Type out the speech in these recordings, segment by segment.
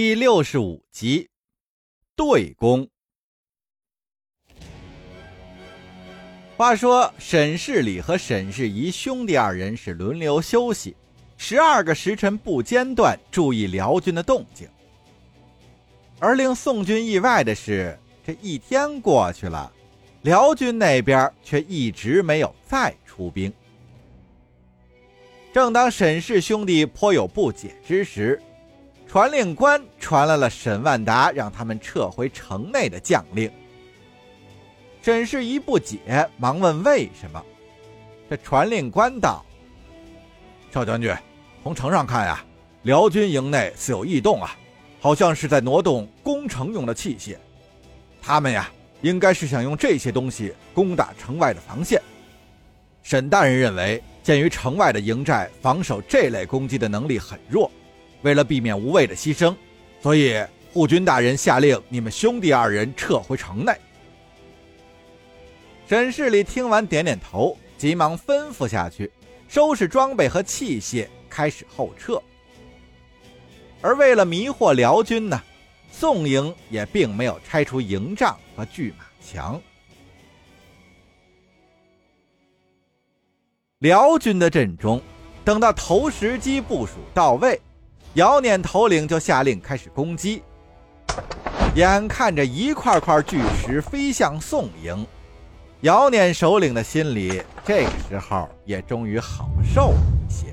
第六十五集，对攻。话说沈世礼和沈世仪兄弟二人是轮流休息，十二个时辰不间断注意辽军的动静。而令宋军意外的是，这一天过去了，辽军那边却一直没有再出兵。正当沈氏兄弟颇有不解之时，传令官传来了沈万达让他们撤回城内的将令。沈世仪不解，忙问为什么。这传令官道：“少将军，从城上看呀，辽军营内似有异动啊，好像是在挪动攻城用的器械。他们呀，应该是想用这些东西攻打城外的防线。沈大人认为，鉴于城外的营寨防守这类攻击的能力很弱。”为了避免无谓的牺牲，所以护军大人下令你们兄弟二人撤回城内。沈世礼听完点点头，急忙吩咐下去，收拾装备和器械，开始后撤。而为了迷惑辽军呢，宋营也并没有拆除营帐和拒马墙。辽军的阵中，等到投石机部署到位。姚念头领就下令开始攻击，眼看着一块块巨石飞向宋营，姚念首领的心里这个时候也终于好受了一些。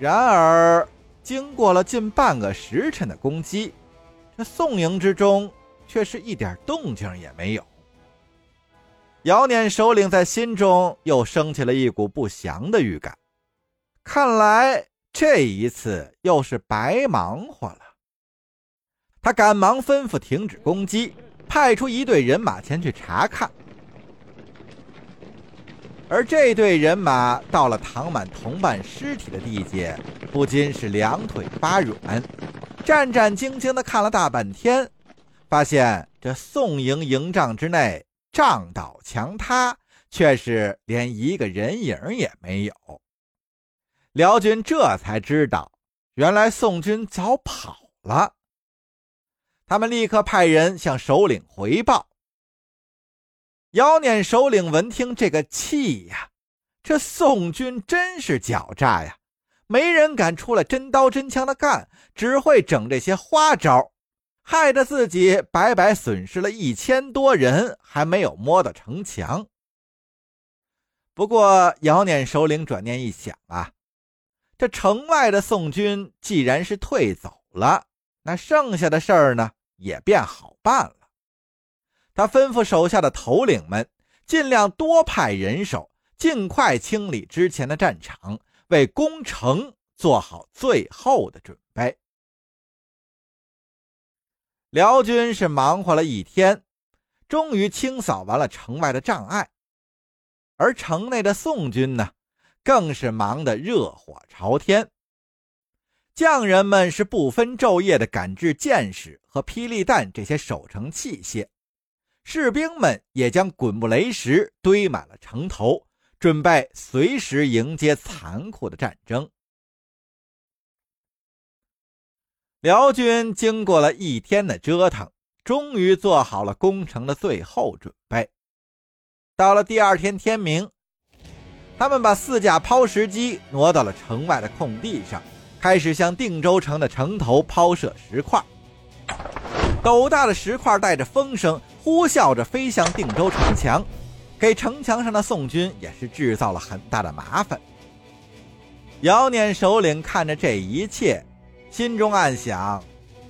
然而，经过了近半个时辰的攻击，这宋营之中却是一点动静也没有。姚念首领在心中又升起了一股不祥的预感。看来这一次又是白忙活了。他赶忙吩咐停止攻击，派出一队人马前去查看。而这队人马到了躺满同伴尸体的地界，不禁是两腿发软，战战兢兢地看了大半天，发现这宋营营帐之内帐倒墙塌，却是连一个人影也没有。辽军这才知道，原来宋军早跑了。他们立刻派人向首领回报。姚念首领闻听这个气呀，这宋军真是狡诈呀！没人敢出来真刀真枪的干，只会整这些花招，害得自己白白损失了一千多人，还没有摸到城墙。不过姚念首领转念一想啊。这城外的宋军既然是退走了，那剩下的事儿呢也便好办了。他吩咐手下的头领们尽量多派人手，尽快清理之前的战场，为攻城做好最后的准备。辽军是忙活了一天，终于清扫完了城外的障碍，而城内的宋军呢？更是忙得热火朝天，匠人们是不分昼夜的赶制箭矢和霹雳弹这些守城器械，士兵们也将滚木雷石堆满了城头，准备随时迎接残酷的战争。辽军经过了一天的折腾，终于做好了攻城的最后准备。到了第二天天明。他们把四架抛石机挪到了城外的空地上，开始向定州城的城头抛射石块。斗大的石块带着风声，呼啸着飞向定州城墙，给城墙上的宋军也是制造了很大的麻烦。姚念首领看着这一切，心中暗想：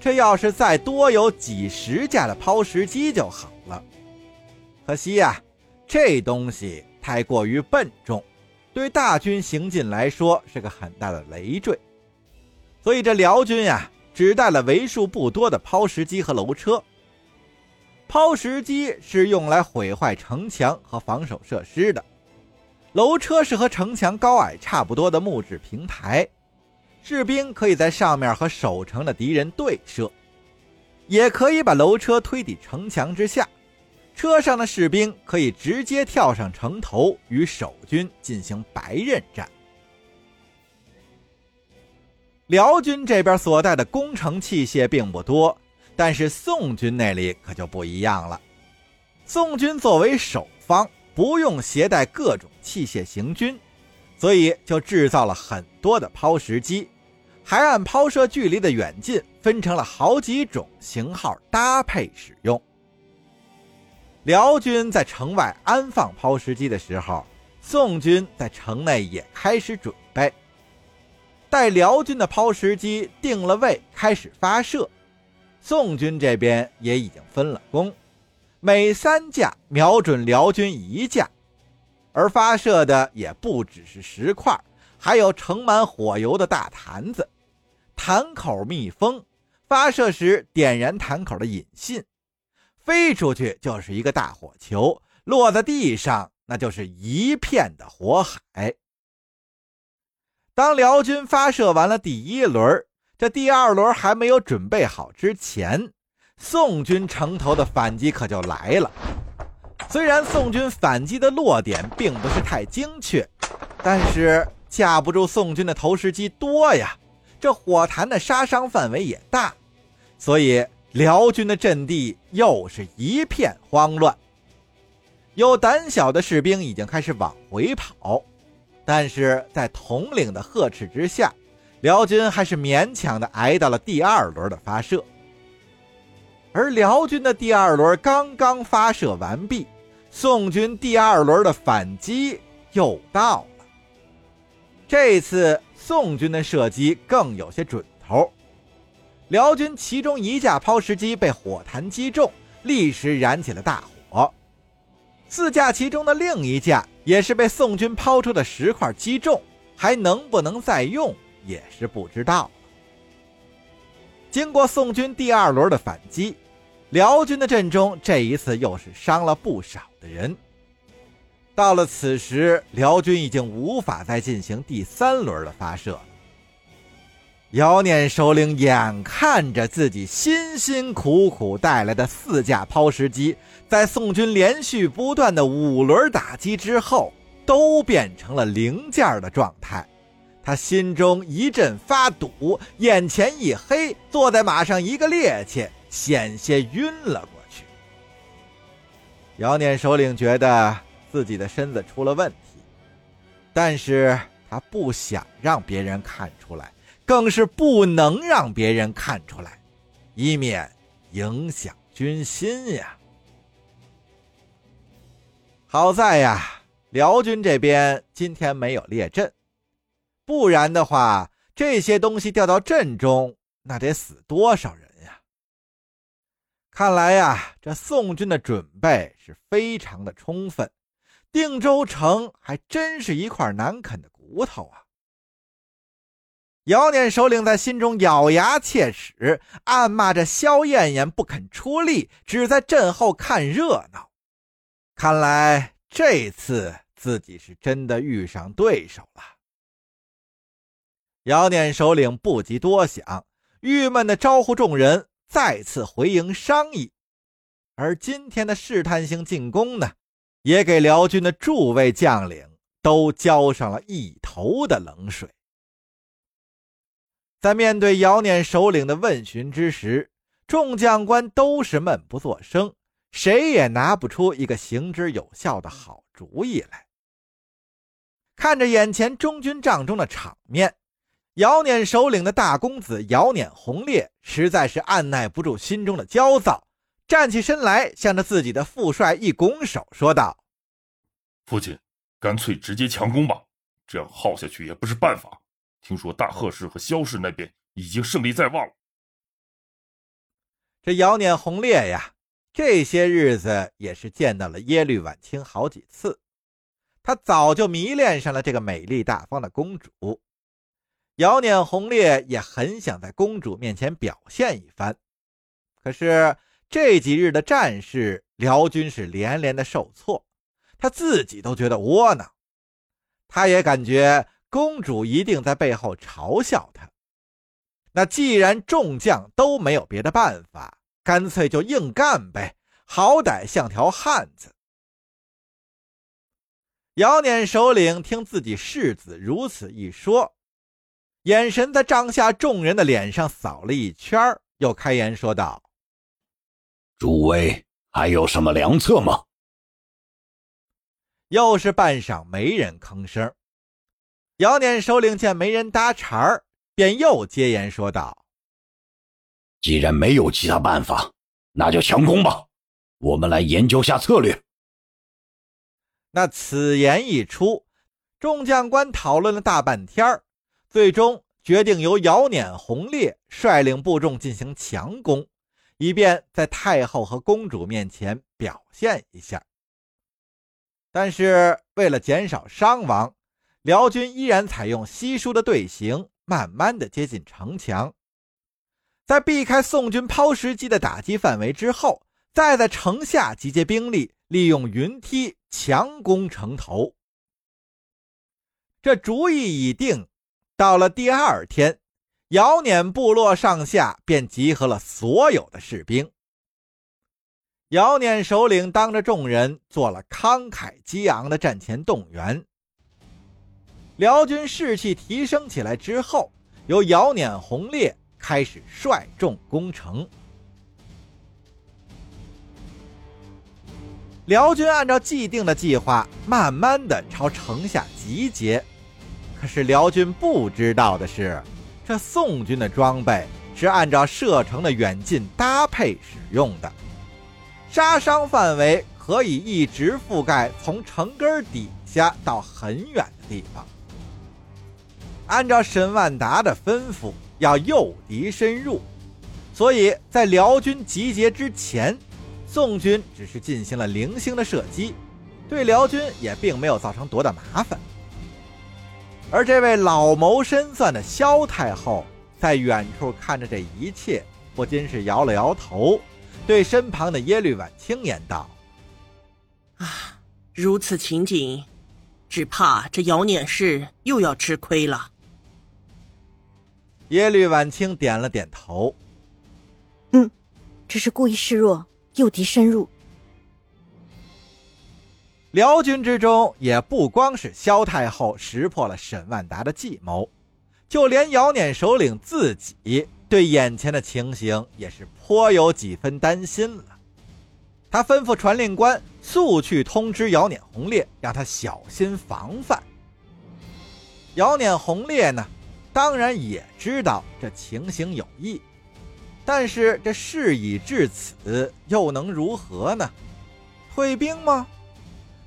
这要是再多有几十架的抛石机就好了。可惜呀，这东西太过于笨重。对大军行进来说是个很大的累赘，所以这辽军呀，只带了为数不多的抛石机和楼车。抛石机是用来毁坏城墙和防守设施的，楼车是和城墙高矮差不多的木质平台，士兵可以在上面和守城的敌人对射，也可以把楼车推抵城墙之下。车上的士兵可以直接跳上城头，与守军进行白刃战。辽军这边所带的攻城器械并不多，但是宋军那里可就不一样了。宋军作为守方，不用携带各种器械行军，所以就制造了很多的抛石机，还按抛射距离的远近分成了好几种型号搭配使用。辽军在城外安放抛石机的时候，宋军在城内也开始准备。待辽军的抛石机定了位，开始发射，宋军这边也已经分了工，每三架瞄准辽军一架，而发射的也不只是石块，还有盛满火油的大坛子，坛口密封，发射时点燃坛口的引信，飞出去就是一个大火球，落在地上那就是一片的火海。当辽军发射完了第一轮，这第二轮还没有准备好之前，宋军城头的反击可就来了。虽然宋军反击的落点并不是太精确，但是架不住宋军的投石机多呀，这火坛的杀伤范围也大，所以辽军的阵地又是一片慌乱。有胆小的士兵已经开始往回跑。但是在统领的呵斥之下，辽军还是勉强的挨到了第二轮的发射。而辽军的第二轮刚刚发射完毕，宋军第二轮的反击又到了。这次宋军的射击更有些准，辽军其中一架抛石机被火弹击中，立时燃起了大火。四架其中的另一架也是被宋军抛出的石块击中，还能不能再用也是不知道。经过宋军第二轮的反击，辽军的阵中这一次又是伤了不少的人。到了此时，辽军已经无法再进行第三轮的发射。姚念首领眼看着自己辛辛苦苦带来的四架抛石机，在宋军连续不断的五轮打击之后，都变成了零件的状态，他心中一阵发堵，眼前一黑，坐在马上一个趔趄，险些晕了过去。姚念首领觉得自己的身子出了问题，但是他不想让别人看出来。更是不能让别人看出来，以免影响军心呀。好在呀，辽军这边今天没有列阵，不然的话，这些东西掉到阵中，那得死多少人呀！看来呀，这宋军的准备是非常的充分，定州城还真是一块难啃的骨头啊。姚念首领在心中咬牙切齿，暗骂着萧燕燕不肯出力，只在阵后看热闹。看来这次自己是真的遇上对手了。姚念首领不及多想，郁闷的招呼众人再次回营商议。而今天的试探性进攻呢，也给辽军的诸位将领都浇上了一头的冷水。在面对姚念首领的问询之时，众将官都是闷不作声，谁也拿不出一个行之有效的好主意来。看着眼前中军帐中的场面，姚念首领的大公子姚念红烈实在是按耐不住心中的焦躁，站起身来，向着自己的父帅一拱手，说道：“父亲，干脆直接强攻吧，这样耗下去也不是办法。”听说大贺氏和萧氏那边已经胜利在望了。这姚念红烈呀，这些日子也是见到了耶律婉清好几次，他早就迷恋上了这个美丽大方的公主。姚念红烈也很想在公主面前表现一番，可是这几日的战事，辽军是连连的受挫，他自己都觉得窝囊，他也感觉。公主一定在背后嘲笑他。那既然众将都没有别的办法，干脆就硬干呗，好歹像条汉子。姚念首领听自己世子如此一说，眼神在帐下众人的脸上扫了一圈，又开言说道：“诸位还有什么良策吗？”又是半晌没人吭声。姚念首领见没人搭茬儿，便又接言说道：“既然没有其他办法，那就强攻吧。我们来研究下策略。”那此言一出，众将官讨论了大半天儿最终决定由姚捻红烈率领部众进行强攻，以便在太后和公主面前表现一下。但是为了减少伤亡，辽军依然采用稀疏的队形，慢慢的接近城墙。在避开宋军抛石机的打击范围之后，再在城下集结兵力，利用云梯强攻城头。这主意已定，到了第二天，姚碾部落上下便集合了所有的士兵。姚碾首领当着众人做了慷慨激昂的战前动员。辽军士气提升起来之后，由姚捻红烈开始率众攻城。辽军按照既定的计划，慢慢的朝城下集结。可是辽军不知道的是，这宋军的装备是按照射程的远近搭配使用的。杀伤范围可以一直覆盖从城根底下到很远的地方。按照沈万达的吩咐，要诱敌深入，所以在辽军集结之前，宋军只是进行了零星的射击，对辽军也并没有造成多大麻烦。而这位老谋深算的萧太后在远处看着这一切，不禁是摇了摇头。对身旁的耶律婉清言道：“啊，如此情景，只怕这姚念氏又要吃亏了。”耶律婉清点了点头：“嗯，只是故意示弱，诱敌深入。”辽军之中也不光是萧太后识破了沈万达的计谋，就连姚念首领自己。对眼前的情形也是颇有几分担心了，他吩咐传令官速去通知姚捻红烈，让他小心防范。姚捻红烈呢，当然也知道这情形有异，但是这事已至此，又能如何呢？退兵吗？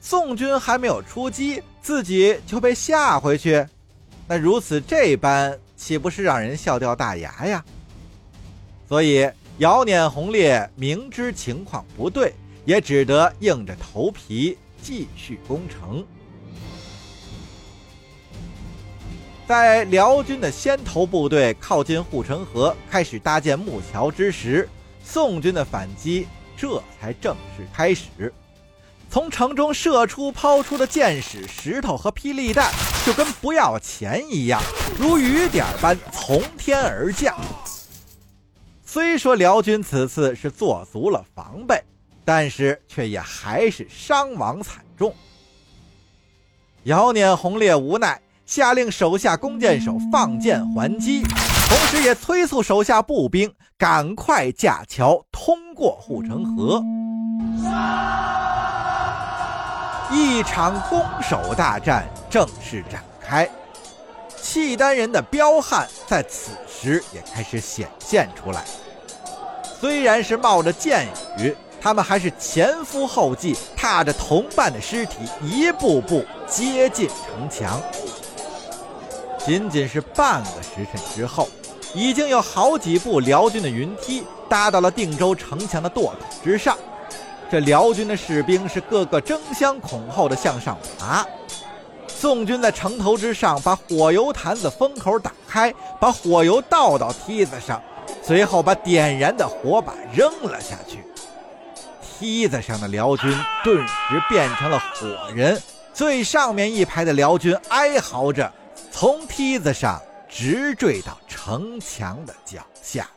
宋军还没有出击，自己就被吓回去？那如此这般。岂不是让人笑掉大牙呀？所以姚捻红烈明知情况不对，也只得硬着头皮继续攻城。在辽军的先头部队靠近护城河，开始搭建木桥之时，宋军的反击这才正式开始。从城中射出、抛出的箭矢、石头和霹雳弹，就跟不要钱一样，如雨点般从天而降。虽说辽军此次是做足了防备，但是却也还是伤亡惨重。姚捻红烈无奈，下令手下弓箭手放箭还击，同时也催促手下步兵赶快架桥通过护城河。一场攻守大战正式展开，契丹人的彪悍在此时也开始显现出来。虽然是冒着箭雨，他们还是前赴后继，踏着同伴的尸体，一步步接近城墙。仅仅是半个时辰之后，已经有好几部辽军的云梯搭到了定州城墙的垛口之上。这辽军的士兵是个个争相恐后的向上爬，宋军在城头之上把火油坛子封口打开，把火油倒到梯子上，随后把点燃的火把扔了下去。梯子上的辽军顿时变成了火人，最上面一排的辽军哀嚎着，从梯子上直坠到城墙的脚下。